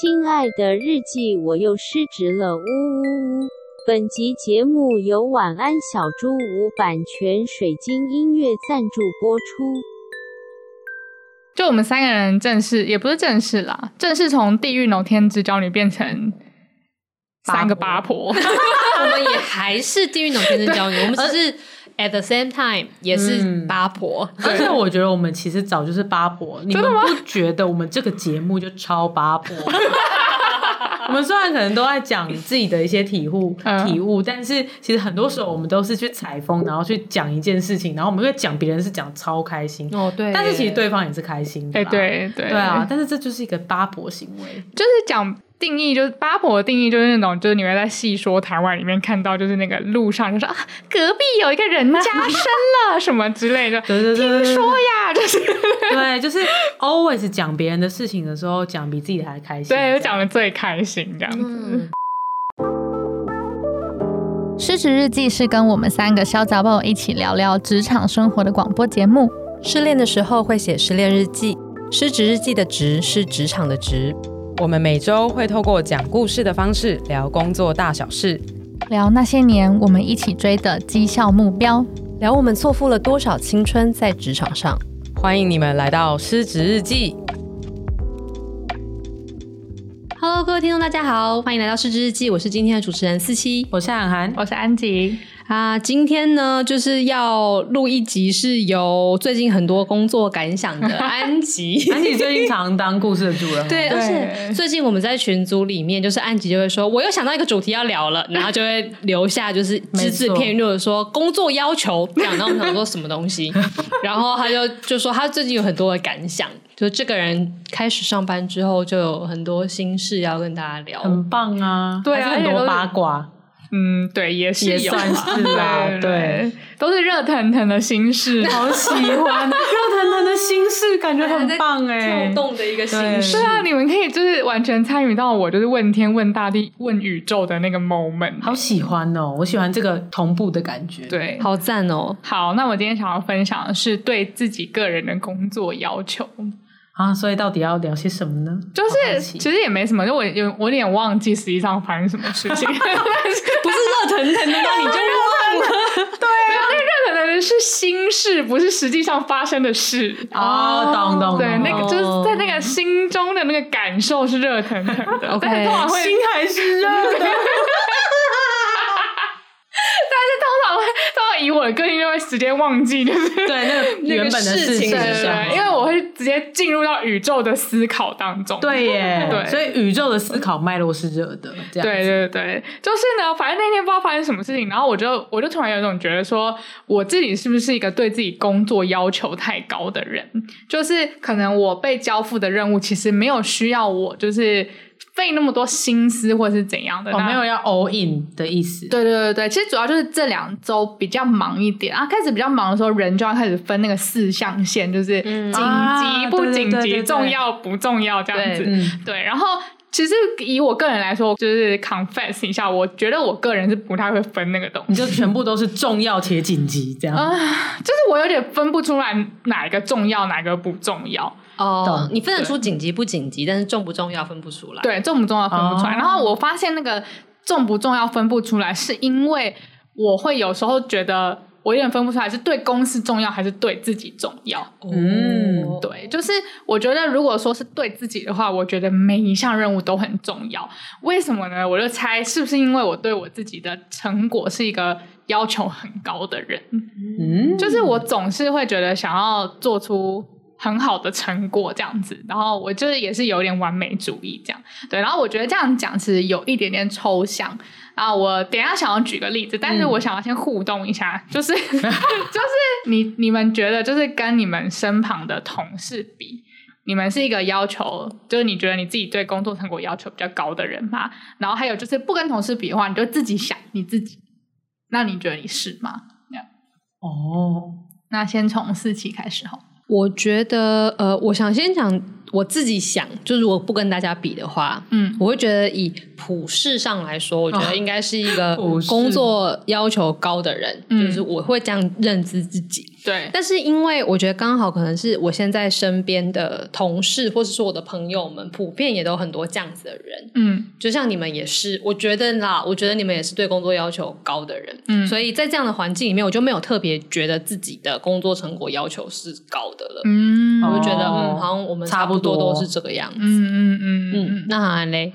亲爱的日记，我又失职了，呜呜呜！本集节目由晚安小猪屋版权水晶音乐赞助播出。就我们三个人正式，也不是正式啦，正式从地狱农天之骄女变成三个八婆。八 婆我们也还是地狱农天之骄女，我们只是。At the same time，也是八婆，嗯、而且我觉得我们其实早就是八婆。你们不觉得我们这个节目就超八婆？我们虽然可能都在讲自己的一些体悟、体悟，但是其实很多时候我们都是去采风，然后去讲一件事情，然后我们会讲别人是讲超开心哦，对。但是其实对方也是开心的，哎，对对对啊。但是这就是一个八婆行为，就是讲。定义就是八婆的定义就是那种，就是你会在戏说台湾里面看到，就是那个路上就说啊，隔壁有一个人家生了什么之类的，对对对，听说呀，就是对，就是 always 讲别人的事情的时候，讲比自己的还开心，对，就讲的最开心这样子。嗯、失职日记是跟我们三个小杂宝一起聊聊职场生活的广播节目。失恋的时候会写失恋日记，失职日记的职是职场的职。我们每周会透过讲故事的方式聊工作大小事，聊那些年我们一起追的绩效目标，聊我们错付了多少青春在职场上。欢迎你们来到失职日记。Hello，各位听众，大家好，欢迎来到失职日记。我是今天的主持人思琪，我是涵涵，我是安吉。啊，今天呢，就是要录一集，是由最近很多工作感想的 安吉。安吉最近常当故事的主人，对，而且最近我们在群组里面，就是安吉就会说，我又想到一个主题要聊了，然后就会留下就是只字片语的说工作要求，讲到我想说什么东西，然后他就就说他最近有很多的感想，就这个人开始上班之后就有很多心事要跟大家聊，很棒啊，对啊，很多八卦。嗯，对，也是，也算是啦，对，对，都是热腾腾的心事，好喜欢热腾腾的心事，感觉很棒 哎，跳动的一个心事。对啊，你们可以就是完全参与到我就是问天问大地问宇宙的那个 moment，好喜欢哦，我喜欢这个同步的感觉，对，好赞哦。好，那我今天想要分享的是对自己个人的工作要求。啊，所以到底要聊些什么呢？就是其实也没什么，就我有我有点忘记实际上发生什么事情，不是热腾腾的，那你就忘了。对啊，那个热腾腾的是心事，不是实际上发生的事。哦，懂懂。对，那个就是在那个心中的那个感受是热腾腾的。OK，心还是热的。以我的个性就会直接忘记，就是对 那个原本的事情，对，因为我会直接进入到宇宙的思考当中。对耶，对，所以宇宙的思考脉络是热的。这样对对对，就是呢，反正那天不知道发生什么事情，然后我就我就突然有一种觉得说，我自己是不是一个对自己工作要求太高的人？就是可能我被交付的任务其实没有需要我，就是。费那么多心思或者是怎样的？我、哦、没有要 all in 的意思。对对对对，其实主要就是这两周比较忙一点啊。开始比较忙的时候，人就要开始分那个四象限，就是紧急不紧急，重要不重要这样子。对，对，然后其实以我个人来说，就是 confess 一下，我觉得我个人是不太会分那个东西，你就全部都是重要且紧急这样。啊、呃，就是我有点分不出来哪一个重要，哪个不重要。哦，你分得出紧急不紧急，但是重不重要分不出来。对，重不重要分不出来。然后我发现那个重不重要分不出来，是因为我会有时候觉得我有点分不出来，是对公司重要还是对自己重要。嗯，对，就是我觉得如果说是对自己的话，我觉得每一项任务都很重要。为什么呢？我就猜是不是因为我对我自己的成果是一个要求很高的人。嗯，就是我总是会觉得想要做出。很好的成果这样子，然后我就是也是有点完美主义这样，对，然后我觉得这样讲其实有一点点抽象，啊我等一下想要举个例子，但是我想要先互动一下，嗯、就是 就是你你们觉得就是跟你们身旁的同事比，你们是一个要求，就是你觉得你自己对工作成果要求比较高的人吗？然后还有就是不跟同事比的话，你就自己想你自己，那你觉得你是吗？那哦，那先从四期开始哈。我觉得，呃，我想先讲我自己想，就是我不跟大家比的话，嗯，我会觉得以普世上来说，我觉得应该是一个 工作要求高的人，就是我会这样认知自己。对，但是因为我觉得刚好可能是我现在身边的同事或者是我的朋友们，普遍也都很多这样子的人，嗯，就像你们也是，我觉得啦，我觉得你们也是对工作要求高的人，嗯，所以在这样的环境里面，我就没有特别觉得自己的工作成果要求是高的了，嗯，我就觉得嗯，好像我们差不多都是这个样子，嗯嗯嗯嗯，那好嘞。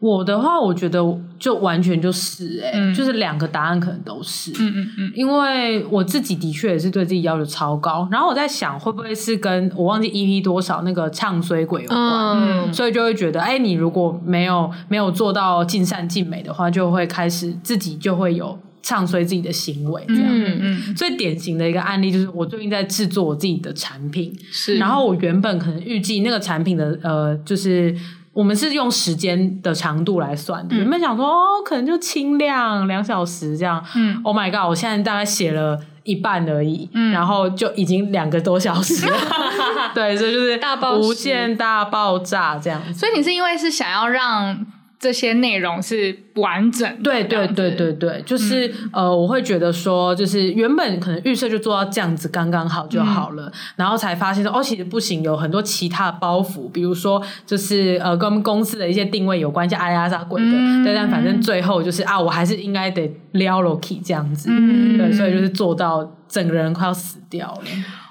我的话，我觉得就完全就是哎、欸，嗯、就是两个答案可能都是，嗯嗯嗯，因为我自己的确也是对自己要求超高，然后我在想会不会是跟我忘记 EP 多少那个唱衰鬼有关，嗯，所以就会觉得，哎、欸，你如果没有没有做到尽善尽美的话，就会开始自己就会有唱衰自己的行为，这样，嗯嗯，最典型的一个案例就是我最近在制作我自己的产品，是，然后我原本可能预计那个产品的呃，就是。我们是用时间的长度来算的，原本、嗯、想说哦，可能就轻量两小时这样。嗯，Oh my god！我现在大概写了一半而已，嗯，然后就已经两个多小时了。对，所以就是大爆无限大爆炸这样子。所以你是因为是想要让。这些内容是完整的，对对对对对，就是、嗯、呃，我会觉得说，就是原本可能预设就做到这样子刚刚好就好了，嗯、然后才发现说，哦，其实不行，有很多其他的包袱，比如说就是呃，跟公司的一些定位有关系，阿里阿扎鬼的，嗯、对，但反正最后就是啊，我还是应该得撩 Loki 这样子，嗯、对，所以就是做到整个人快要死掉了。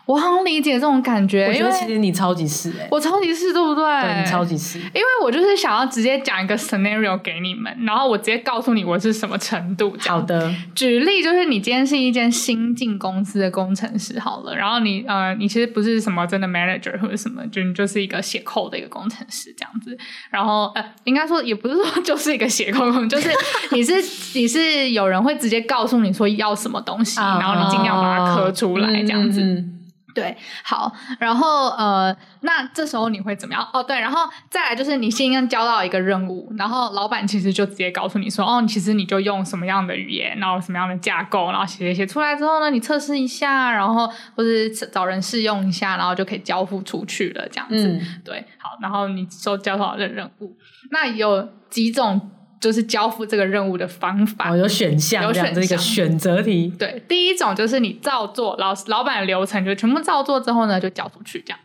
我好理解这种感觉，我觉得其实你超级是哎，我超级是，对不对？对，你超级是，因为我就是想要直接讲一个 scenario 给你们，然后我直接告诉你我是什么程度。好的，举例就是你今天是一间新进公司的工程师，好了，然后你呃，你其实不是什么真的 manager 或者什么，就你就是一个写 code 的一个工程师这样子。然后呃，应该说也不是说就是一个写 code，就是你是 你是有人会直接告诉你说要什么东西，然后你尽量把它刻出来这样子。嗯嗯对，好，然后呃，那这时候你会怎么样？哦，对，然后再来就是你现在交到一个任务，然后老板其实就直接告诉你说，哦，其实你就用什么样的语言，然后什么样的架构，然后写写写出来之后呢，你测试一下，然后或者找人试用一下，然后就可以交付出去了，这样子。嗯、对，好，然后你收交到的任务，那有几种。就是交付这个任务的方法，哦、有选项，有选这个选择题。对，第一种就是你照做，老老板的流程就全部照做之后呢，就交出去这样。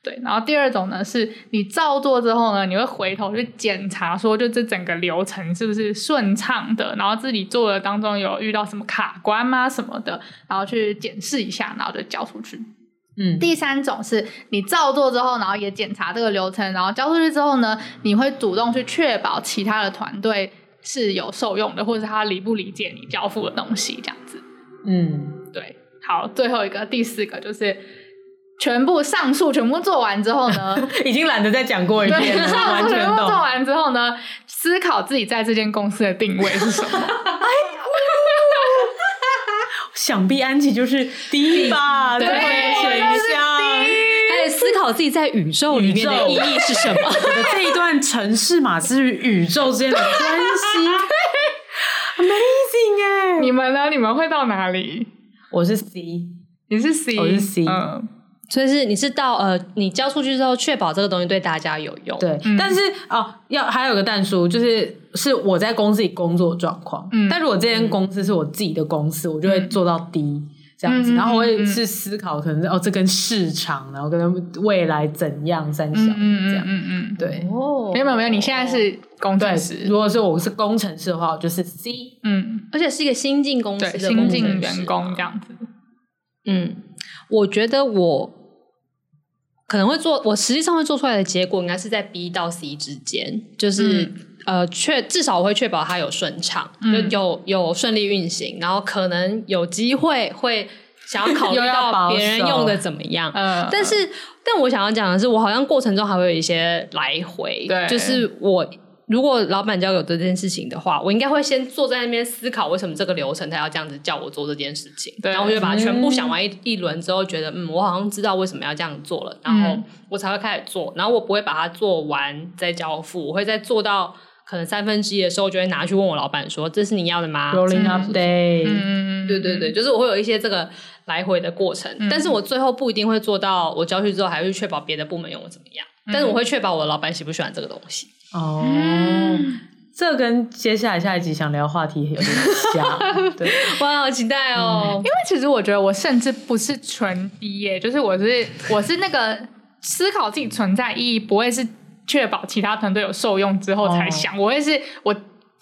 对，然后第二种呢，是你照做之后呢，你会回头去检查，说就这整个流程是不是顺畅的，然后自己做的当中有遇到什么卡关吗什么的，然后去检视一下，然后就交出去。嗯，第三种是你照做之后，然后也检查这个流程，然后交出去之后呢，你会主动去确保其他的团队是有受用的，或者是他理不理解你交付的东西，这样子。嗯，对。好，最后一个第四个就是全部上述全部做完之后呢，已经懒得再讲过一遍了。上述全部做完之后呢，思考自己在这间公司的定位是什么。想必安琪就是第一吧，对，选一下，还得思考自己在宇宙里面的意义是什么。我的这一段城市码是与宇宙之间的关系，Amazing 哎！你们呢？你们会到哪里？我是 C，你是 C，我是 C，嗯。所以是你是到呃，你交出去之后，确保这个东西对大家有用。对，嗯、但是哦，要还有个但书，就是是我在公司里工作状况。嗯，但如果这间公司是我自己的公司，嗯、我就会做到 D 这样子，嗯、然后我会是思考，可能是哦，这跟市场，然后跟未来怎样三小这样。嗯嗯嗯，对。哦，没有没有，你现在是工程师。如果是我是工程师的话，我就是 C。嗯，而且是一个新进公司的新进员工这样子。嗯，我觉得我可能会做，我实际上会做出来的结果应该是在 B 到 C 之间，就是、嗯、呃，确至少我会确保它有顺畅，嗯、就有有顺利运行，然后可能有机会会想要考虑到 别人用的怎么样，嗯，但是但我想要讲的是，我好像过程中还会有一些来回，对，就是我。如果老板交给我这件事情的话，我应该会先坐在那边思考为什么这个流程他要这样子叫我做这件事情，对然后我就把它全部想完一一轮之后，觉得嗯，我好像知道为什么要这样做了，然后我才会开始做，然后我不会把它做完再交付，我会在做到可能三分之一的时候，就会拿去问我老板说：“这是你要的吗？”Rolling update，嗯，对对对，就是我会有一些这个来回的过程，嗯、但是我最后不一定会做到，我交去之后还会确保别的部门用的怎么样。但是我会确保我的老板喜不喜欢这个东西。哦。这跟接下来下一集想聊话题有点像，对，哇，好期待哦！嗯、因为其实我觉得我甚至不是纯低耶，就是我是我是那个思考自己存在意义，不会是确保其他团队有受用之后才想，哦、我会是我。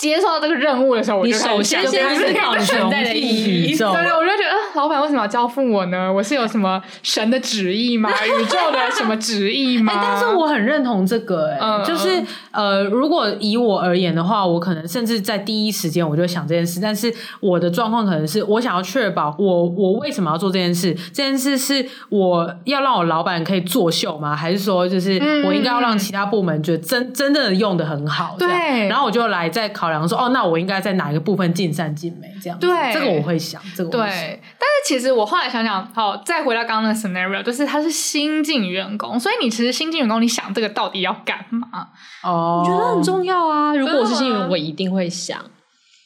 接受到这个任务的时候，我就首先先思考存在的意义。对，我就觉得，老板为什么要交付我呢？我是有什么神的旨意吗？宇宙的什么旨意吗？欸、但是我很认同这个、欸，哎、嗯，就是呃，如果以我而言的话，我可能甚至在第一时间我就想这件事。但是我的状况可能是我想要确保我我为什么要做这件事？这件事是我要让我老板可以作秀吗？还是说就是我应该要让其他部门觉得真真正的用的很好？对，然后我就来再考。然后说哦，那我应该在哪一个部分尽善尽美？这样子，对，这个我会想，这个我会想。对，但是其实我后来想想，好，再回到刚刚的 scenario，就是他是新进员工，所以你其实新进员工，你想这个到底要干嘛？哦，我觉得很重要啊。如果我是新员工，我一定会想。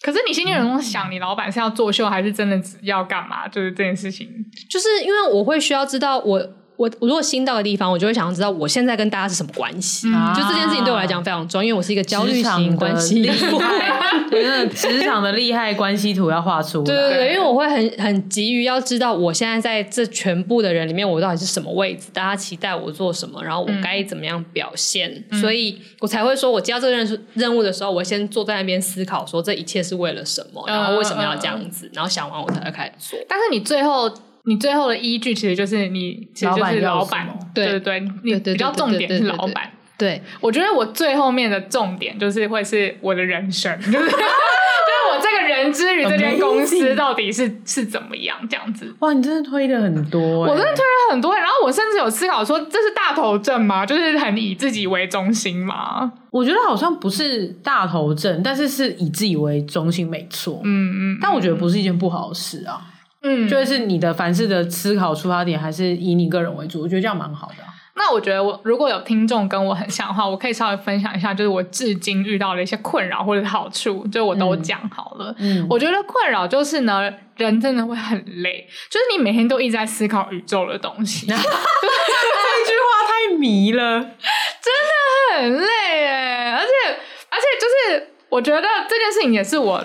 可是你新进员工想，你老板是要作秀，还是真的只要干嘛？就是这件事情，就是因为我会需要知道我。我我如果新到的地方，我就会想要知道我现在跟大家是什么关系。嗯、就这件事情对我来讲非常重要，因为我是一个焦虑型关系。职场的厉害关系图要画出来。对对对，因为我会很很急于要知道我现在在这全部的人里面，我到底是什么位置，大家期待我做什么，然后我该怎么样表现，嗯、所以我才会说，我接到这个任任务的时候，我先坐在那边思考，说这一切是为了什么，然后为什么要这样子，然后想完我才会开始做。但是你最后。你最后的依据其实就是你，其实就是老板，对对对，你比较重点是老板。对，我觉得我最后面的重点就是会是我的人生，就是 就是我这个人之于这间公司到底是是怎么样这样子。哇，你真的推的很多，我真的推了很多，然后我甚至有思考说，这是大头症吗？就是很以自己为中心吗？我觉得好像不是大头症，但是是以自己为中心，没错。嗯嗯，但我觉得不是一件不好的事啊。嗯，就是你的凡事的思考出发点还是以你个人为主，我觉得这样蛮好的啊。那我觉得我如果有听众跟我很像的话，我可以稍微分享一下，就是我至今遇到的一些困扰或者是好处，就我都讲好了。嗯，我觉得困扰就是呢，人真的会很累，就是你每天都一直在思考宇宙的东西。这句话太迷了，真的很累哎，而且而且就是我觉得这件事情也是我。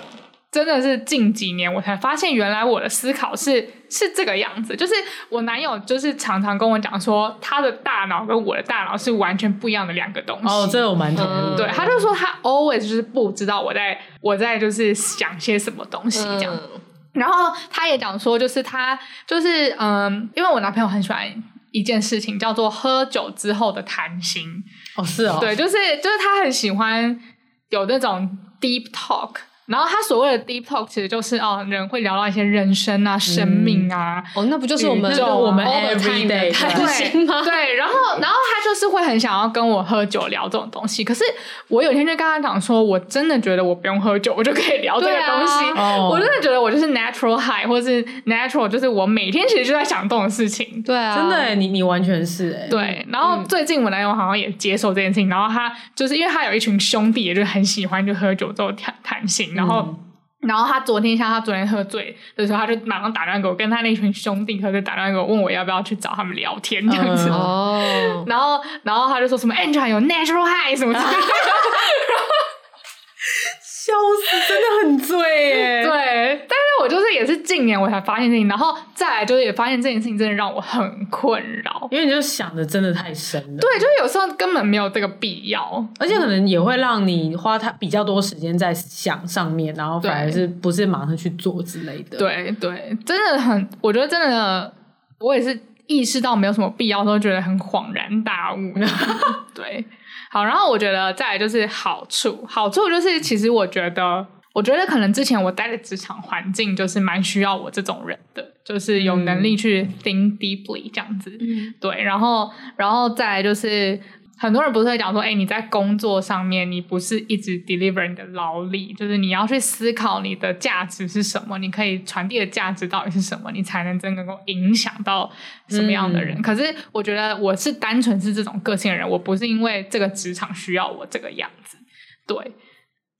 真的是近几年我才发现，原来我的思考是是这个样子。就是我男友就是常常跟我讲说，他的大脑跟我的大脑是完全不一样的两个东西。哦，这个我蛮同意。嗯，对，他就说他 always 就是不知道我在我在就是想些什么东西这样。嗯，然后他也讲说，就是他就是嗯，因为我男朋友很喜欢一件事情，叫做喝酒之后的谈心。哦，是哦，对，就是就是他很喜欢有那种 deep talk。然后他所谓的 deep talk 其实就是哦，人会聊到一些人生啊、生命啊，哦，那不就是我们我们 everyday 的谈心吗？对，然后然后他就是会很想要跟我喝酒聊这种东西。可是我有一天就跟他讲说，我真的觉得我不用喝酒，我就可以聊这个东西。我真的觉得我就是 natural high，或是 natural，就是我每天其实就在想这种事情。对啊，真的，你你完全是哎。对，然后最近我男友好像也接受这件事情，然后他就是因为他有一群兄弟，也就很喜欢就喝酒之后谈谈心。然后，嗯、然后他昨天像他昨天喝醉的时候，他就马上打电话给我，跟他那群兄弟，他就打电话给我，问我要不要去找他们聊天这样子。哦，然后，然后他就说什么 Angela 有 natural high 什么之类的。笑死，真的很醉耶！对，但是我就是也是近年我才发现这件事情，然后再来就是也发现这件事情真的让我很困扰，因为你就想的真的太深了。对，就是有时候根本没有这个必要，而且可能也会让你花他比较多时间在想上面，然后反而是不是马上去做之类的。对对，真的很，我觉得真的，我也是意识到没有什么必要，都觉得很恍然大悟。对。好，然后我觉得再来就是好处，好处就是其实我觉得，我觉得可能之前我待的职场环境就是蛮需要我这种人的，就是有能力去 think deeply 这样子，嗯，对，然后，然后再来就是。很多人不是会讲说，哎、欸，你在工作上面，你不是一直 deliver 你的劳力，就是你要去思考你的价值是什么，你可以传递的价值到底是什么，你才能真能够影响到什么样的人。嗯、可是我觉得我是单纯是这种个性的人，我不是因为这个职场需要我这个样子，对。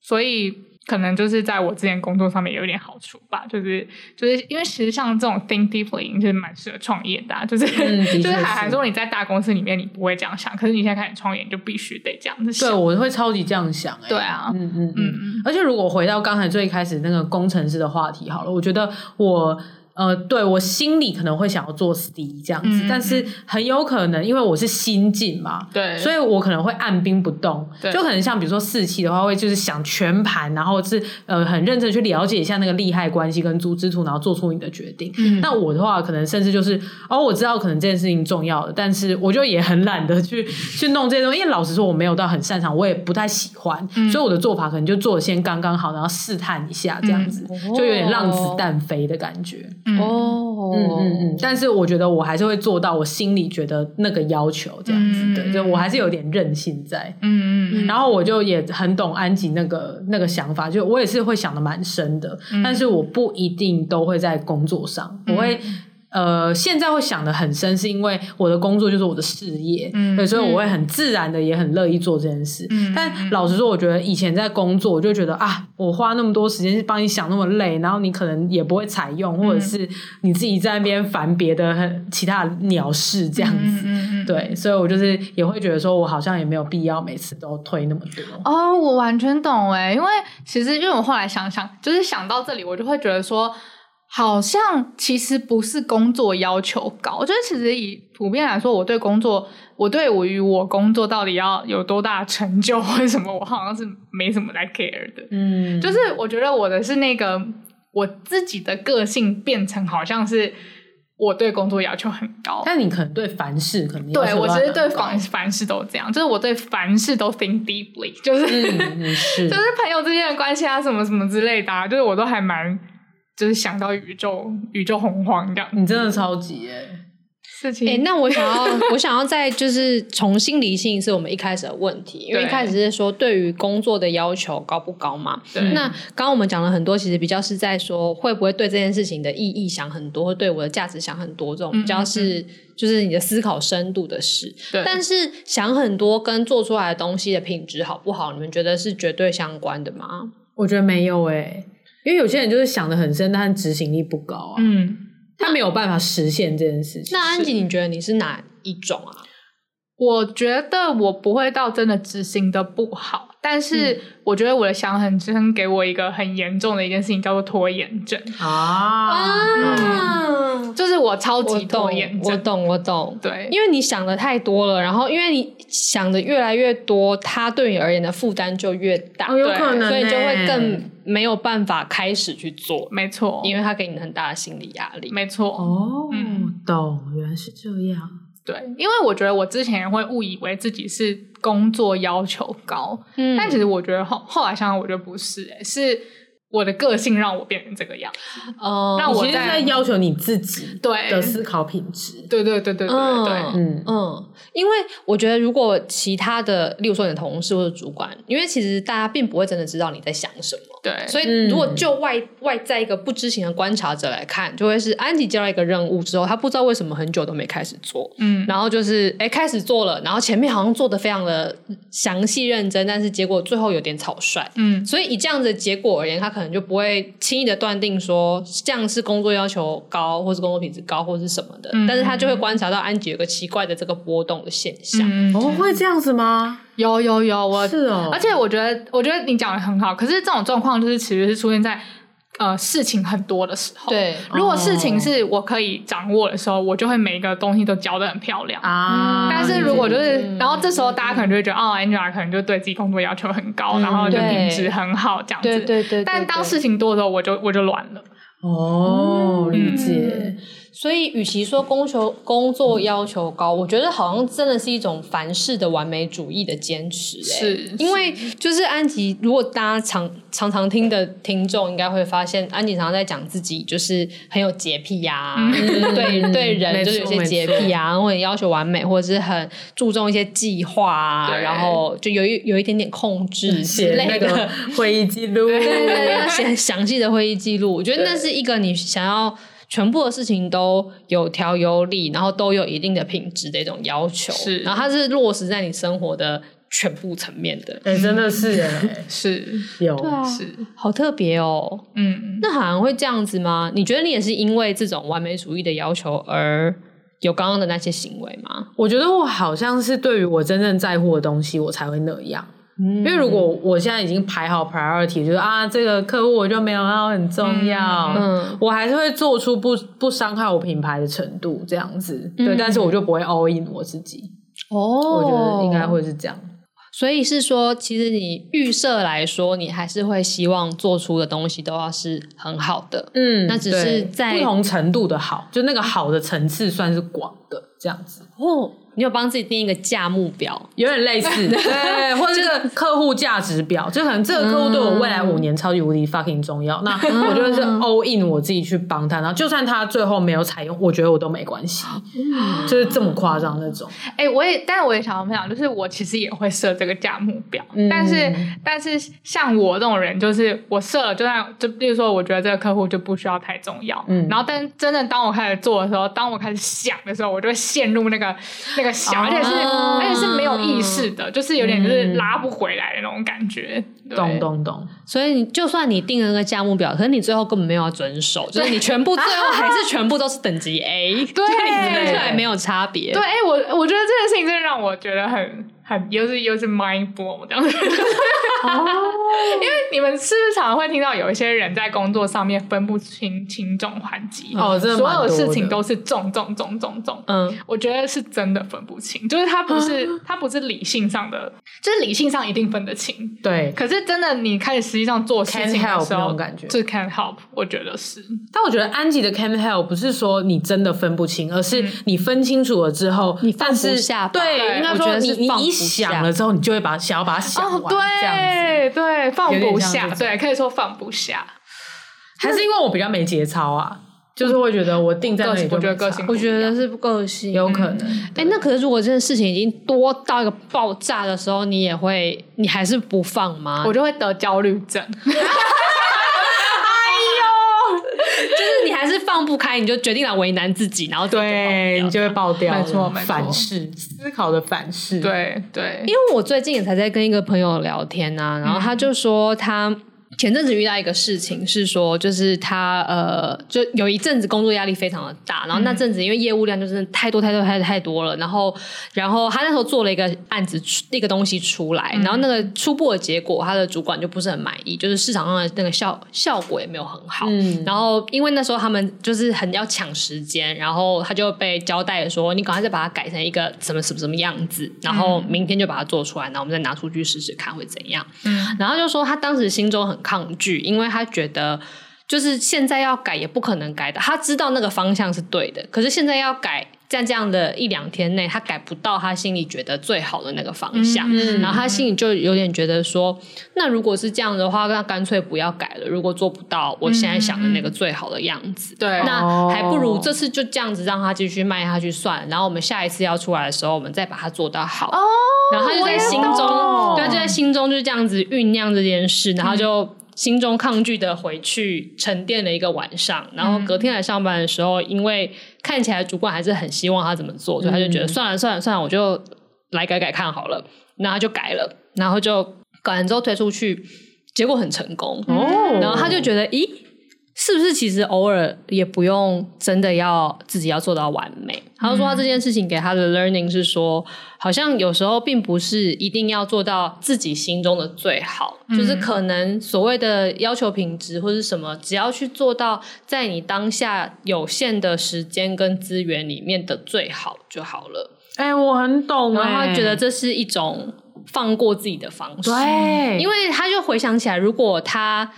所以。可能就是在我之前工作上面有一点好处吧，就是就是因为其实像这种 think deeply 就是蛮适合创业的，啊，就是、嗯、就是海涵说你在大公司里面你不会这样想，可是你现在开始创业，你就必须得这样子想。对，我会超级这样想，欸。对啊，嗯嗯嗯嗯。而且如果回到刚才最开始那个工程师的话题好了，我觉得我。呃，对，我心里可能会想要做 STEAM 这样子，嗯，但是很有可能因为我是新进嘛，对，所以我可能会按兵不动，对，就可能像比如说四期的话，会就是想全盘，然后是呃很认真去了解一下那个利害关系跟组织图，然后做出你的决定。嗯，那我的话可能甚至就是哦，我知道可能这件事情重要的，但是我就也很懒得去去弄这些东西，因为老实说我没有到很擅长，我也不太喜欢，嗯，所以我的做法可能就做的先刚刚好，然后试探一下这样子，嗯，就有点让子弹飞的感觉。哦，嗯嗯嗯，但是我觉得我还是会做到我心里觉得那个要求这样子的，嗯、就我还是有点任性在，嗯嗯，然后我就也很懂安吉那个那个想法，就我也是会想的蛮深的，嗯，但是我不一定都会在工作上，我会。呃，现在会想的很深，是因为我的工作就是我的事业，嗯，对，所以我会很自然的，也很乐意做这件事。嗯，但老实说，我觉得以前在工作，我就觉得啊，我花那么多时间去帮你想那么累，然后你可能也不会采用，或者是你自己在那边烦别的很其他的鸟事这样子，嗯，对，所以我就是也会觉得说，我好像也没有必要每次都推那么多。哦，我完全懂哎，因为其实因为我后来想想，就是想到这里，我就会觉得说。好像其实不是工作要求高，我觉得其实以普遍来说，我对工作，我对我与我工作到底要有多大成就或者什么，我好像是没什么来 care 的。嗯，就是我觉得我的是那个我自己的个性变成好像是我对工作要求很高，但你可能对凡事可能对我其实对凡凡事都这样，就是我对凡事都 think deeply，就是、嗯、是 就是朋友之间的关系啊，什么什么之类的、啊，就是我都还蛮。就是想到宇宙，宇宙洪荒这样，你真的超级耶！事情哎、欸，那我想要，我想要再就是重新理性一次我们一开始的问题，因为一开始是说对于工作的要求高不高嘛？对。那刚刚我们讲了很多，其实比较是在说会不会对这件事情的意义想很多，或对我的价值想很多，这种比较是就是你的思考深度的事。对。但是想很多跟做出来的东西的品质好不好，你们觉得是绝对相关的吗？我觉得没有诶。因为有些人就是想的很深，但执行力不高啊。嗯，他没有办法实现这件事情。那安吉，你觉得你是哪一种啊？我觉得我不会到真的执行的不好，但是我觉得我的想很深，给我一个很严重的一件事情，叫做拖延症啊。嗯，就是我超级拖延症。我懂，我懂。对，因为你想的太多了，然后因为你想的越来越多，它对你而言的负担就越大。哦，有可能，所以就会更没有办法开始去做。没错，因为他给你很大的心理压力。没错。哦，嗯，懂，原来是这样。对，因为我觉得我之前会误以为自己是工作要求高，嗯，但其实我觉得后后来想想，我觉得不是，欸，是我的个性让我变成这个样子。哦，那我其实在要求你自己对的思考品质。对对对对对对，嗯嗯，因为我觉得如果其他的，例如说你的同事或者主管，因为其实大家并不会真的知道你在想什么。对，所以如果就外外在一个不知情的观察者来看，就会是安吉接到一个任务之后，他不知道为什么很久都没开始做，嗯，然后就是哎开始做了，然后前面好像做的非常的详细认真，但是结果最后有点草率，嗯，所以以这样子的结果而言，他可能就不会轻易的断定说这样是工作要求高，或是工作品质高，或是什么的，嗯，但是他就会观察到安吉有个奇怪的这个波动的现象，嗯，哦，会这样子吗？有有有，我是哦，而且我觉得，我觉得你讲的很好。可是这种状况就是，其实是出现在呃事情很多的时候。对，如果事情是我可以掌握的时候，我就会每一个东西都教的很漂亮啊。但是如果就是，然后这时候大家可能就会觉得，哦，Angela 可能就对自己工作要求很高，然后就品质很好这样子。对对对。但当事情多的时候，我就我就乱了。哦，理解。所以，与其说工求工作要求高，我觉得好像真的是一种凡事的完美主义的坚持。欸。是，因为就是安吉，如果大家常常常听的听众应该会发现，安吉常常在讲自己就是很有洁癖呀，啊，对对人就是有些洁癖啊，或者要求完美，或者是很注重一些计划啊，然后就有一有一点点控制之类的会议记录，对对对，要写 详细的会议记录。我觉得那是一个你想要。全部的事情都有条有理，然后都有一定的品质的一种要求。是，然后它是落实在你生活的全部层面的。哎、欸，真的是哎，是有，对啊，是好特别哦。嗯，那好像会这样子吗？你觉得你也是因为这种完美主义的要求而有刚刚的那些行为吗？我觉得我好像是对于我真正在乎的东西，我才会那样。因为如果我现在已经排好 priority，就是啊，这个客户我就没有要很重要，嗯，我还是会做出不不伤害我品牌的程度这样子，对，但是我就不会 all in 我自己。哦，我觉得应该会是这样。所以是说，其实你预设来说，你还是会希望做出的东西都要是很好的，嗯，那只是在不同程度的好，就那个好的层次算是广的这样子。哦。你有帮自己定一个价目表，有点类似，对，或者这个客户价值表，就可能这个客户对我未来五年超级无敌 fucking 重要，嗯、那我觉得是 all in 我自己去帮他，然后就算他最后没有采用，我觉得我都没关系，嗯、就是这么夸张那种。哎、欸，我也，但是我也想要分享，就是我其实也会设这个价目表，嗯、但是但是像我这种人，就是我设了，就算就比如说，我觉得这个客户就不需要太重要，嗯，然后但真正当我开始做的时候，当我开始想的时候，我就会陷入那个。那个小，而且是而且是没有意识的，就是有点就是拉不回来的那种感觉。懂懂懂。所以你就算你定了那个价目表，可是你最后根本没有要遵守，就是你全部最后还是 全部都是等级 A，对，看出来没有差别。对，哎，我我觉得这件事情真的让我觉得很很又是又是 mind blow 这样子。因为你们是不是常常会听到有一些人在工作上面分不清轻重缓急？哦，真的所有事情都是重重重重重。嗯，我觉得是真的分不清，就是他不是 他不是理性上的，就是理性上一定分得清。对，可是真的你开始实际上做事情的时候，那种感觉，这 can't help，我觉得是。但我觉得安吉的 can't help 不是说你真的分不清，而是你分清楚了之后，你放不下。对，应该说你你你想了之后，你就会把想要把它想完，这样子。对。放不下，对，可以说放不下，还是因为我比较没节操啊？就是会觉得我定在那里，我觉得个性，我觉得是个性，有可能。哎，那可是如果这件事情已经多到一个爆炸的时候，你也会，你还是不放吗？我就会得焦虑症。就是你还是放不开，你就决定了为难自己，然后对你就会爆掉，没错，没错，反噬，思考的反噬，对对。因为我最近也才在跟一个朋友聊天啊，然后他就说他。前阵子遇到一个事情是说，就是他呃，就有一阵子工作压力非常的大，然后那阵子因为业务量就是太多太多太多太多了，然后然后他那时候做了一个案子，一个东西出来，然后那个初步的结果，他的主管就不是很满意，就是市场上的那个效效果也没有很好，嗯，然后因为那时候他们就是很要抢时间，然后他就被交代说，你赶快再把它改成一个什么什么什么样子，然后明天就把它做出来，然后我们再拿出去试试看会怎样，嗯，然后就说他当时心中很。抗拒，因为他觉得就是现在要改也不可能改的。他知道那个方向是对的，可是现在要改，在这样的一两天内，他改不到他心里觉得最好的那个方向。嗯，然后他心里就有点觉得说，那如果是这样的话，那干脆不要改了。如果做不到我现在想的那个最好的样子，对，那还不如这次就这样子让他继续卖下去算了。然后我们下一次要出来的时候，我们再把它做到好。哦，然后他就在心中，对，就在心中就是这样子酝酿这件事，然后就。心中抗拒的回去沉淀了一个晚上，然后隔天来上班的时候，因为看起来主管还是很希望他怎么做，所以他就觉得算了算了算了，我就来改改看好了，然后就改了，然后就改完之后推出去，结果很成功，哦，然后他就觉得，咦。是不是其实偶尔也不用真的要自己要做到完美？他就说他这件事情给他的 learning 是说，好像有时候并不是一定要做到自己心中的最好，嗯、就是可能所谓的要求品质或是什么，只要去做到在你当下有限的时间跟资源里面的最好就好了。哎、欸，我很懂，然后他觉得这是一种放过自己的方式。对，因为他就回想起来，如果他。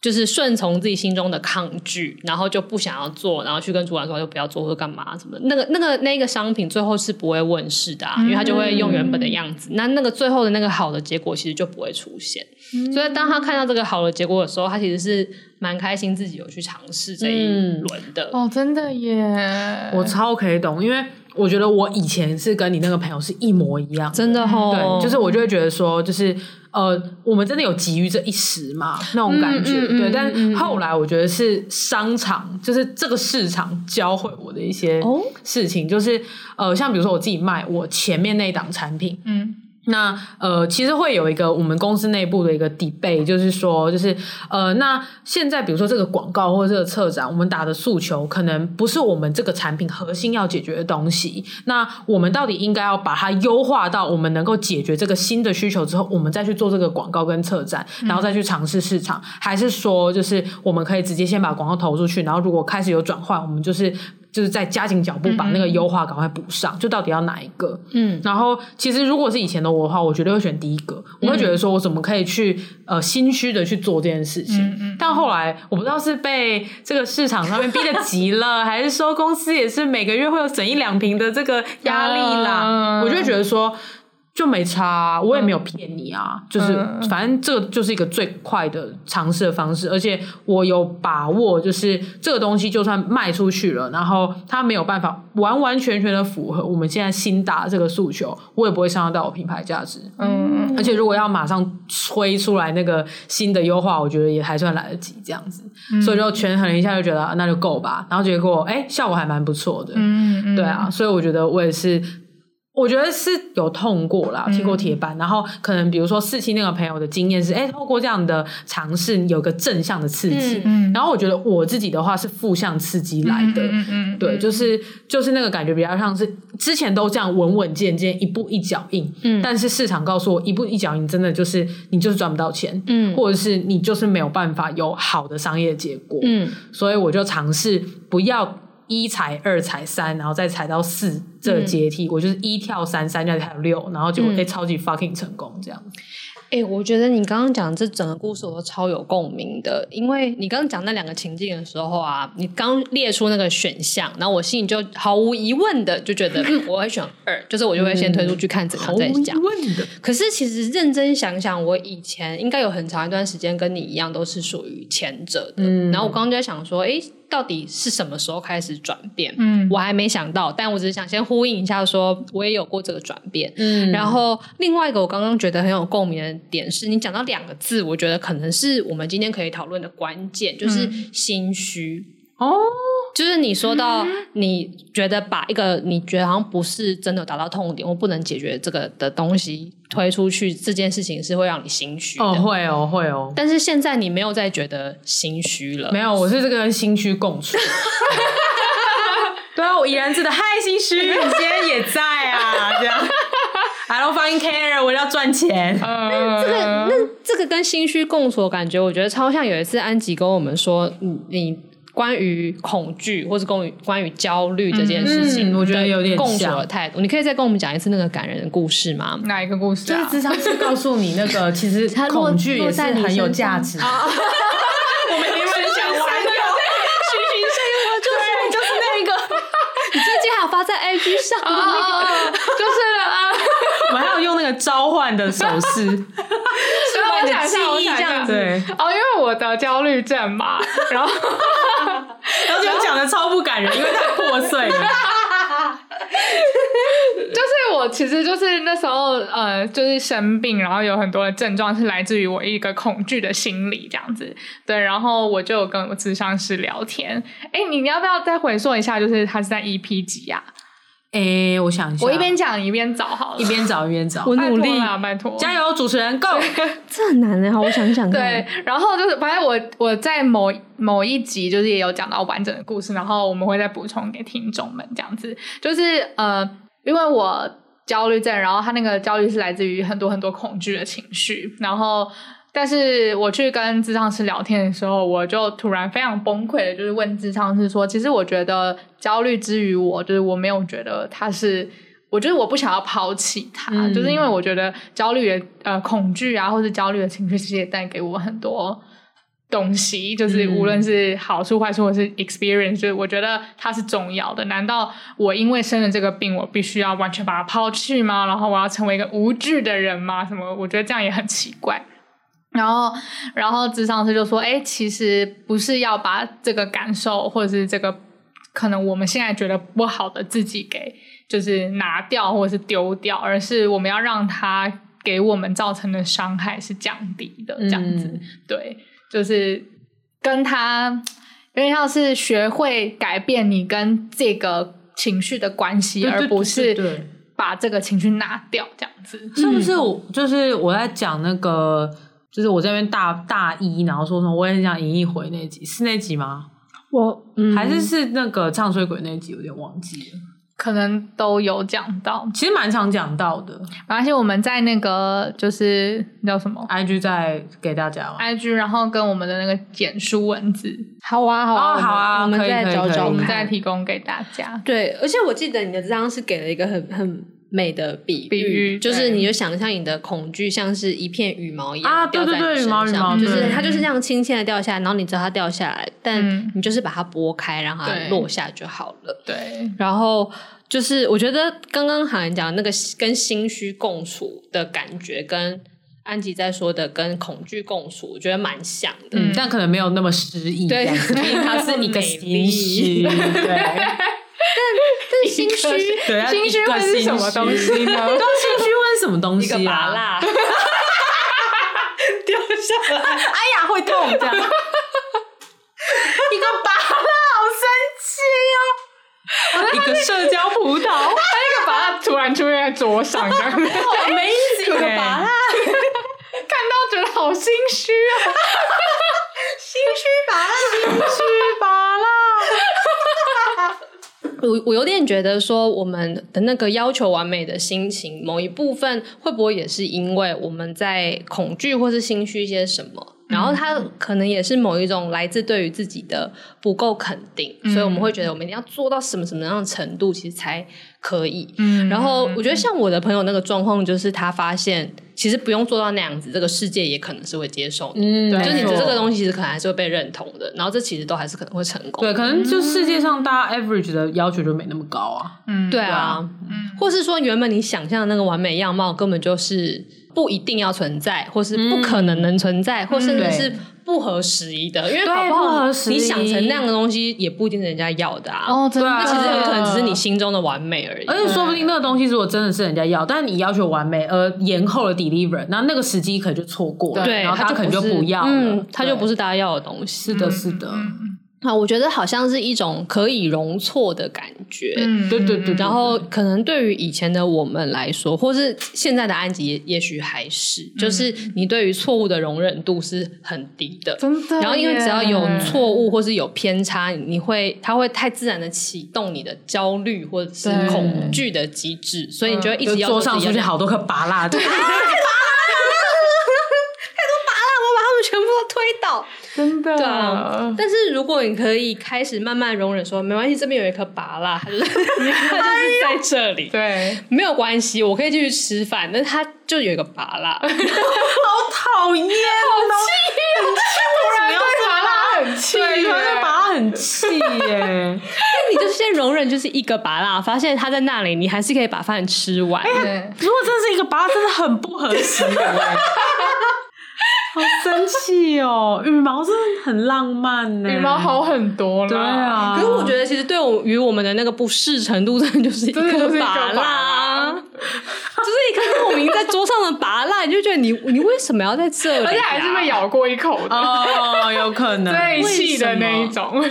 就是顺从自己心中的抗拒，然后就不想要做，然后去跟主管说就不要做或者干嘛什么。那个、那个、那个商品最后是不会问世的啊，嗯、因为他就会用原本的样子。那那个最后的那个好的结果其实就不会出现。嗯、所以当他看到这个好的结果的时候，他其实是蛮开心自己有去尝试这一轮的。嗯、哦，真的耶！我超可以懂，因为我觉得我以前是跟你那个朋友是一模一样，真的哦。对，就是我就会觉得说，就是。呃，我们真的有急于这一时嘛？那种感觉，嗯嗯嗯、对。但是后来我觉得是商场，就是这个市场教会我的一些事情，哦、就是呃，像比如说我自己卖我前面那档产品，嗯，那呃，其实会有一个我们公司内部的一个 debate，就是说，就是呃，那现在比如说这个广告或者这个策展，我们打的诉求可能不是我们这个产品核心要解决的东西。那我们到底应该要把它优化到我们能够解决这个新的需求之后，我们再去做这个广告跟策展，然后再去尝试市场，还是说，就是我们可以直接先把广告投出去，然后如果开始有转换，我们就是。就是在加紧脚步把那个优化赶快补上，嗯，就到底要哪一个？嗯，然后其实如果是以前的我的话，我绝对会选第一个。我会觉得说我怎么可以去呃心虚的去做这件事情？嗯嗯，但后来我不知道是被这个市场上面逼得急了，还是说公司也是每个月会有省一两瓶的这个压力啦，嗯，我就会觉得说。就没差啊，我也没有骗你啊，嗯，就是反正这个就是一个最快的尝试的方式，而且我有把握，就是这个东西就算卖出去了，然后它没有办法完完全全的符合我们现在新打的这个诉求，我也不会伤害到我品牌价值。嗯，而且如果要马上推出来那个新的优化，我觉得也还算来得及这样子，嗯，所以就权衡一下，就觉得那就够吧。然后结果哎，效果还蛮不错的。嗯嗯，对啊，所以我觉得我也是。我觉得是有痛过啦，踢过铁板，嗯，然后可能比如说四期那个朋友的经验是，哎，透过这样的尝试有个正向的刺激，嗯，然后我觉得我自己的话是负向刺激来的，嗯嗯，对，就是就是那个感觉比较像是之前都这样稳稳健健一步一脚印，嗯，但是市场告诉我一步一脚印真的就是你就是赚不到钱，嗯，或者是你就是没有办法有好的商业结果，嗯，所以我就尝试不要。一踩二踩三，然后再踩到四这个阶梯，嗯，我就是一跳三，三再跳六，然后就会超级 fucking 成功这样。哎、欸，我觉得你刚刚讲这整个故事我都超有共鸣的，因为你刚刚讲那两个情境的时候啊，你刚列出那个选项，然后我心里就毫无疑问的就觉得，嗯，我会选二，就是我就会先推出去看怎样再讲。毫无疑问的。可是其实认真想想，我以前应该有很长一段时间跟你一样，都是属于前者的。嗯。然后我刚刚就在想说，哎、欸。到底是什么时候开始转变？嗯，我还没想到，但我只是想先呼应一下说，说我也有过这个转变。嗯，然后另外一个我刚刚觉得很有共鸣的点是，你讲到两个字，我觉得可能是我们今天可以讨论的关键，就是心虚。哦、嗯，就是你说到你觉得把一个你觉得好像不是真的达到痛点或不能解决这个的东西推出去，这件事情是会让你心虚。哦，会哦，会哦。但是现在你没有再觉得心虚了？没有，我是这个跟心虚共处。对啊，我依然记得，嗨，心虚，你 今天也在啊？这样，I don't fucking care，我要赚钱。那这个，那这个跟心虚共处的感觉，我觉得超像有一次安吉跟我们说，你你。关于恐惧，或是关于关于焦虑这件事情，嗯，我觉得有点共处的态度。你可以再跟我们讲一次那个感人的故事吗？哪一个故事啊？就是智商是告诉你那个，其实恐惧也是很有价值。我们因为想玩的，虚情假意，就是就是那个，你最近还有发在 IG 上，就是啊，我还有用那个召唤的手势。我想象，我想象，对哦，因为我得焦虑症嘛，然后，然后就讲的超不感人，因为太破碎了。就是我其实就是那时候呃，就是生病，然后有很多的症状是来自于我一个恐惧的心理这样子。对，然后我就跟我咨商师聊天。哎，你要不要再回溯一下？就是他是在 EP 几呀？哎、欸，我想一下，我一边讲一边找好了，一边找一边找，我努力啊，拜托，加油，主持人，Go！这很难的，好，我想想看。对，然后就是，反正我我在某某一集就是也有讲到完整的故事，然后我们会再补充给听众们这样子。就是呃，因为我焦虑症，然后他那个焦虑是来自于很多很多恐惧的情绪，然后。但是我去跟智商师聊天的时候，我就突然非常崩溃的，就是问智商师说：“其实我觉得焦虑之于我，就是我没有觉得他是，我觉得我不想要抛弃他，嗯、就是因为我觉得焦虑的呃恐惧啊，或是焦虑的情绪，其实也带给我很多东西，就是无论是好处坏处，或是 experience，就是我觉得它是重要的。难道我因为生了这个病，我必须要完全把它抛弃吗？然后我要成为一个无惧的人吗？什么？我觉得这样也很奇怪。”然后，然后智商师就说：“哎，其实不是要把这个感受，或者是这个可能我们现在觉得不好的自己给，就是拿掉或者是丢掉，而是我们要让它给我们造成的伤害是降低的，这样子。嗯、对，就是跟他有点像是学会改变你跟这个情绪的关系，对对对对对，而不是。”把这个情绪拿掉，这样子是不是我？就是我在讲那个，就是我这边大大一，然后说什么我也很想赢一回那集，是那集吗？我、嗯、还是是那个唱衰鬼那集，有点忘记了。可能都有讲到，其实蛮常讲到的。而且我们在那个就是叫什么，IG 在给大家，IG，然后跟我们的那个简书文字，好啊，好啊，好啊，我们再找找，我们再提供给大家。对，而且我记得你的这张是给了一个很很美的比喻，比喻就是你就想象你的恐惧像是一片羽毛一样啊，对对对，羽毛羽毛，就是它就是这样轻轻的掉下来，然后你知道它掉下来，但你就是把它拨开，让它落下就好了。对，然后。就是我觉得刚刚好像讲那个跟心虚共处的感觉，跟安吉在说的跟恐惧共处，我觉得蛮像的，嗯，但可能没有那么诗意，对，因为它是一个 心虚，对。但但心虚，心虚会是什么东西呢？都 心虚会是什么东西啊？一个拔蜡 掉下来，哎呀，会痛这样。一个拔蜡，好生气哦。一个社交葡萄，他那个拔蜡突然出现在桌上，这样，好没意思。一个拔蜡，看到觉得好心虚啊，我我有点觉得说，我们的那个要求完美的心情，某一部分会不会也是因为我们在恐惧或是心虚一些什么？然后他可能也是某一种来自对于自己的不够肯定，嗯、所以我们会觉得我们一定要做到什么什么样的程度，其实才可以。嗯，然后我觉得像我的朋友那个状况，就是他发现其实不用做到那样子，这个世界也可能是会接受你。嗯，对，就你的这个东西其实可能还是会被认同的。然后这其实都还是可能会成功。对，可能就世界上大家 average 的要求就没那么高啊。嗯，对啊，嗯，或是说原本你想象的那个完美样貌根本就是。不一定要存在，或是不可能能存在，嗯、或甚至是不合时宜的，因为搞不好你想成那样的东西，也不一定是人家要的啊。哦，真的，那其实很可能只是你心中的完美而已。而且说不定那个东西如果真的是人家要，但是你要求完美而延后了 deliver，那那个时机可能就错过了，对，然后他可能就不要了，嗯，他就不是大家要的东西。是的，是的。啊，我觉得好像是一种可以容错的感觉，嗯，对对对。然后可能对于以前的我们来说，或是现在的安吉，也许还是，就是你对于错误的容忍度是很低的，真的。然后因为只要有错误或是有偏差，你会，它会太自然的启动你的焦虑或者是恐惧的机制，所以你就会一直要桌上出现好多颗拔蜡，对，太多拔蜡，太多拔蜡，我把他们全部都推倒。真的，对啊。但是如果你可以开始慢慢容忍，说没关系，这边有一颗拔蜡，它就是它就是在这里，对，没有关系，我可以继续吃饭。但是它就有一个拔蜡，好讨厌，好气，很气，突然对拔蜡很气，对，突然拔蜡很气耶。那你就先容忍，就是一个拔蜡，发现它在那里，你还是可以把饭吃完。如果真的是一个拔蜡，真的很不合适。好生气哦！羽毛真的很浪漫呢，羽毛好很多了。对啊，可是我觉得其实对我与我们的那个不适程度，真的就是一颗拔蜡，就是一颗莫名在桌上的拔蜡，你就觉得你你为什么要在这里？而且还是被咬过一口的哦，有可能 最气的那一种。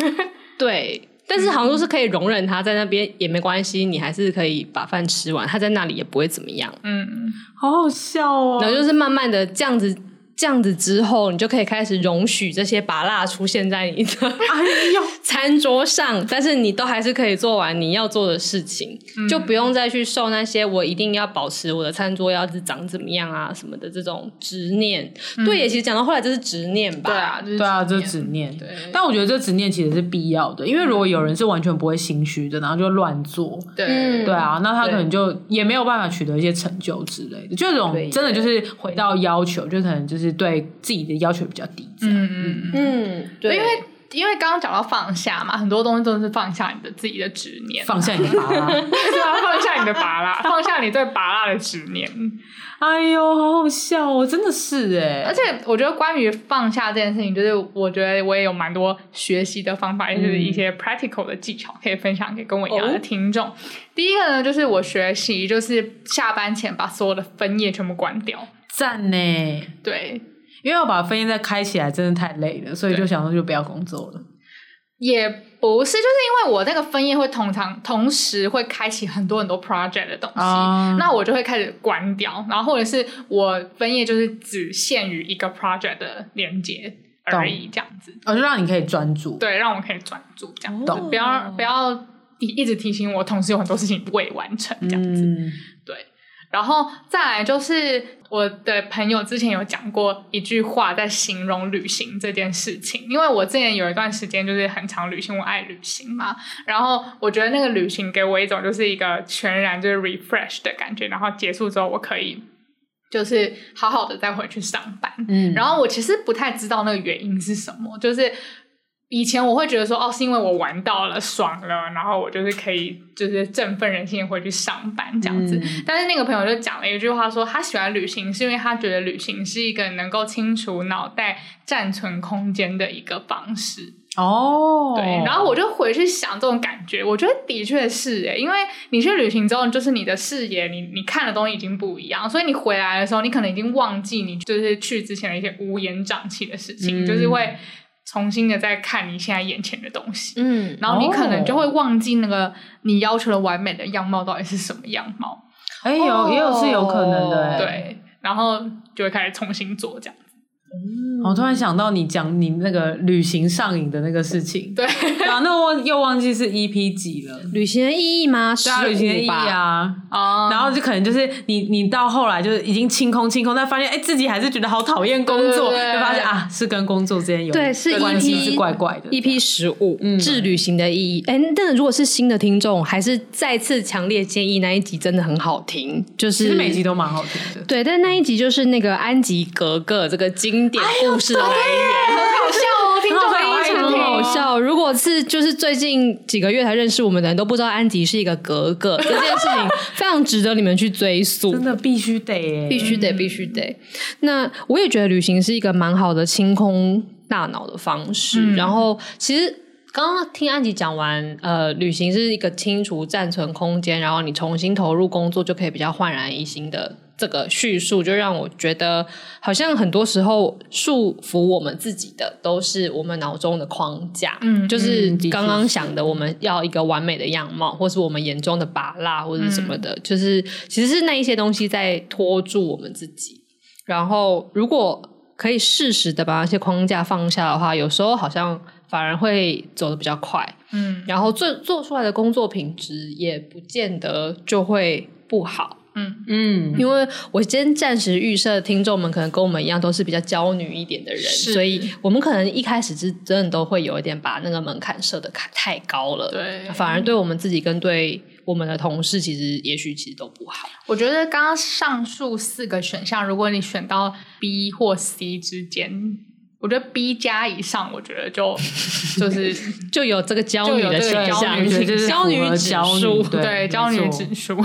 对，但是好像都是可以容忍他在那边也没关系，你还是可以把饭吃完，他在那里也不会怎么样。嗯，好好笑哦。然后就是慢慢的这样子。这样子之后，你就可以开始容许这些拔蜡出现在你的哎呦 餐桌上，但是你都还是可以做完你要做的事情，嗯、就不用再去受那些我一定要保持我的餐桌要是长怎么样啊什么的这种执念。嗯、对，也其实讲到后来这是执念吧？对啊，就是、对啊，这是执念。对，但我觉得这执念其实是必要的，因为如果有人是完全不会心虚的，然后就乱做，对对啊，那他可能就也没有办法取得一些成就之类的。就这种真的就是回到要求，就可能就是。对自己的要求比较低，这样，嗯嗯嗯，对，因为因为刚刚讲到放下嘛，很多东西都是放下你的自己的执念，放下你的 拔蜡，是啊，放下你的拔拉，放下你对拔拉的执念。哎呦，好好笑哦，真的是哎。而且我觉得关于放下这件事情，就是我觉得我也有蛮多学习的方法，也就是一些 practical 的技巧可以分享给跟我一样的听众。哦、第一个呢，就是我学习就是下班前把所有的分页全部关掉，赞呢，对。因为我把分页再开起来，真的太累了，所以就想说就不要工作了。也不是，就是因为我那个分页会通常同时会开启很多很多 project 的东西，uh, 那我就会开始关掉，然后或者是我分页就是只限于一个 project 的连接而已，这样子，我、哦、就让你可以专注，对，让我可以专注这样子，哦、不要不要一直提醒我，同时有很多事情未完成这样子，嗯、对。然后再来就是我的朋友之前有讲过一句话，在形容旅行这件事情。因为我之前有一段时间就是很常旅行，我爱旅行嘛。然后我觉得那个旅行给我一种就是一个全然就是 refresh 的感觉。然后结束之后，我可以就是好好的再回去上班。嗯，然后我其实不太知道那个原因是什么，就是。以前我会觉得说，哦，是因为我玩到了，爽了，然后我就是可以，就是振奋人心回去上班这样子。嗯、但是那个朋友就讲了一句话说，说他喜欢旅行，是因为他觉得旅行是一个能够清除脑袋暂存空间的一个方式。哦，对。然后我就回去想这种感觉，我觉得的确是诶，因为你去旅行之后，就是你的视野，你你看的东西已经不一样，所以你回来的时候，你可能已经忘记你就是去之前的一些乌烟瘴气的事情，嗯、就是会。重新的再看你现在眼前的东西，嗯，然后你可能就会忘记那个你要求的完美的样貌到底是什么样貌，哎、欸，有也有是有可能的，对，然后就会开始重新做这样。我突然想到你讲你那个旅行上瘾的那个事情，对啊，那我又忘记是 EP 几了。旅行的意义吗？对啊，旅行的意义啊。哦。然后就可能就是你你到后来就是已经清空清空，但发现哎自己还是觉得好讨厌工作，就发现啊是跟工作之间有对是 EP 是怪怪的。EP 十五，致旅行的意义。哎，但如果是新的听众，还是再次强烈建议那一集真的很好听，就是其实每集都蛮好听的。对，但那一集就是那个安吉格格这个经典故事。来源很好笑哦，听众非常好笑。如果是就是最近几个月才认识我们的人都不知道安吉是一个格格，这件事情非常值得你们去追溯，真的必须得，必须得，必须得。那我也觉得旅行是一个蛮好的清空大脑的方式。嗯、然后其实刚刚听安吉讲完，呃，旅行是一个清除暂存空间，然后你重新投入工作就可以比较焕然一新的。这个叙述就让我觉得，好像很多时候束缚我们自己的都是我们脑中的框架，嗯，就是刚刚想的，我们要一个完美的样貌，或是我们眼中的拔蜡或者什么的，嗯、就是其实是那一些东西在拖住我们自己。然后，如果可以适时的把那些框架放下的话，有时候好像反而会走得比较快，嗯，然后做做出来的工作品质也不见得就会不好。嗯。嗯，因为我先暂时预设听众们可能跟我们一样都是比较娇女一点的人，所以我们可能一开始是真的都会有一点把那个门槛设的太高了，对，反而对我们自己跟对我们的同事，其实也许其实都不好。我觉得刚刚上述四个选项，如果你选到 B 或 C 之间，我觉得 B 加以上，我觉得就 就是就有这个娇女的选项，娇女指数，对，娇女指数。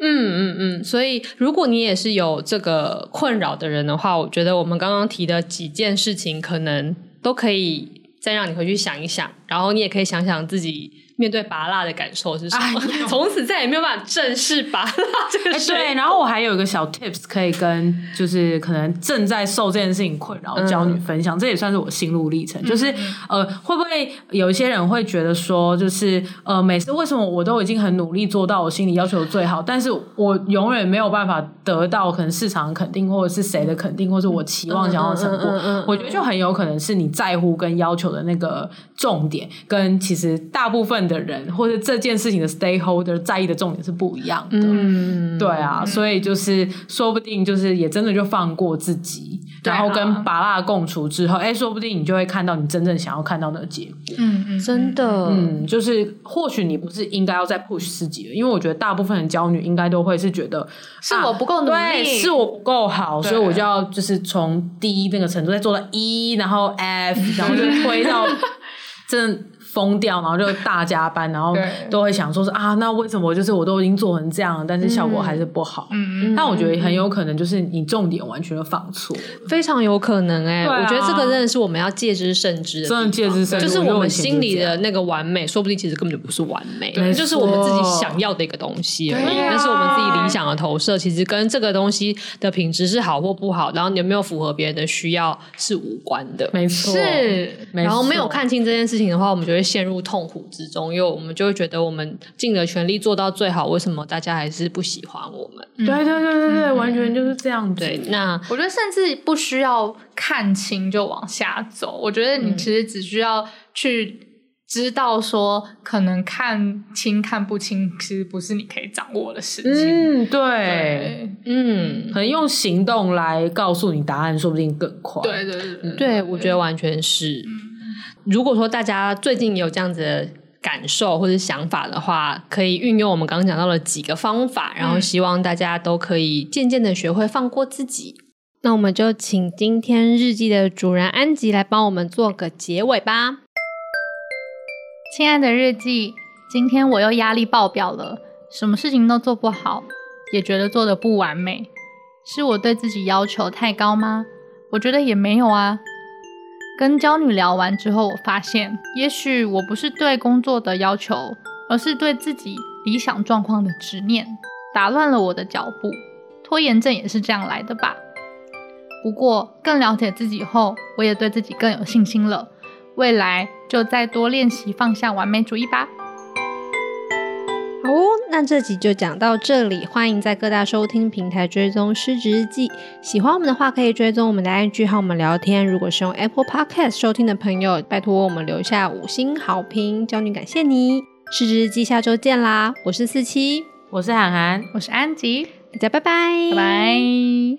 嗯嗯嗯，所以如果你也是有这个困扰的人的话，我觉得我们刚刚提的几件事情，可能都可以再让你回去想一想，然后你也可以想想自己。面对拔蜡的感受是什么？从此再也没有办法正视拔蜡这个事。对，然后我还有一个小 tips 可以跟就是可能正在受这件事情困扰的娇女分享，这也算是我心路历程。就是呃，会不会有一些人会觉得说，就是呃，每次为什么我都已经很努力做到我心里要求最好，但是我永远没有办法得到可能市场的肯定，或者是谁的肯定，或者我期望想要的成果？我觉得就很有可能是你在乎跟要求的那个重点，跟其实大部分。的人或者这件事情的 stakeholder 在意的重点是不一样的，嗯，对啊，所以就是说不定就是也真的就放过自己，然后跟拔蜡共处之后，哎，说不定你就会看到你真正想要看到那个结果。嗯嗯，真的，嗯，就是或许你不是应该要再 push 自己了，因为我觉得大部分的娇女应该都会是觉得是我不够努力，是我不够好，所以我就要就是从低那个程度再做到一然后 F，然后就推到 真。疯掉，然后就大加班，然后都会想说是啊，那为什么就是我都已经做成这样了，但是效果还是不好？嗯嗯。但我觉得很有可能就是你重点完全的放错，非常有可能哎、欸啊。我觉得这个真的是我们要戒之慎之的，真的戒之慎之，就是我们心里的那个完美，说不定其实根本就不是完美，对，就是我们自己想要的一个东西而已。但、啊、是我们自己理想的投射，其实跟这个东西的品质是好或不好，然后你有没有符合别人的需要是无关的。没错，是。然后没有看清这件事情的话，我们就会陷入痛苦之中，因为我们就会觉得我们尽了全力做到最好，为什么大家还是不喜欢我们？对对对对对，完全就是这样子。对，那我觉得甚至不需要看清就往下走，我觉得你其实只需要去。知道说可能看清看不清，其实不是你可以掌握的事情。嗯，对，对嗯，可能用行动来告诉你答案，说不定更快。对对对，对，对，对，我觉得完全是。如果说大家最近有这样子的感受或者想法的话，可以运用我们刚刚讲到的几个方法，然后希望大家都可以渐渐的学会放过自己。嗯。那我们就请今天日记的主人安吉来帮我们做个结尾吧。亲爱的日记，今天我又压力爆表了，什么事情都做不好，也觉得做得不完美，是我对自己要求太高吗？我觉得也没有啊。跟娇女聊完之后，我发现，也许我不是对工作的要求，而是对自己理想状况的执念，打乱了我的脚步。拖延症也是这样来的吧？不过更了解自己后，我也对自己更有信心了。未来就再多练习放下完美主义吧。好哦，那这集就讲到这里。欢迎在各大收听平台追踪《失职日记》。喜欢我们的话，可以追踪我们的 IG 和我们聊天。如果是用 Apple Podcast 收听的朋友，拜托我们留下五星好评，娇女感谢你。《失职日记》下周见啦！我是四七，我是涵涵，我是安吉，大家拜拜，拜拜。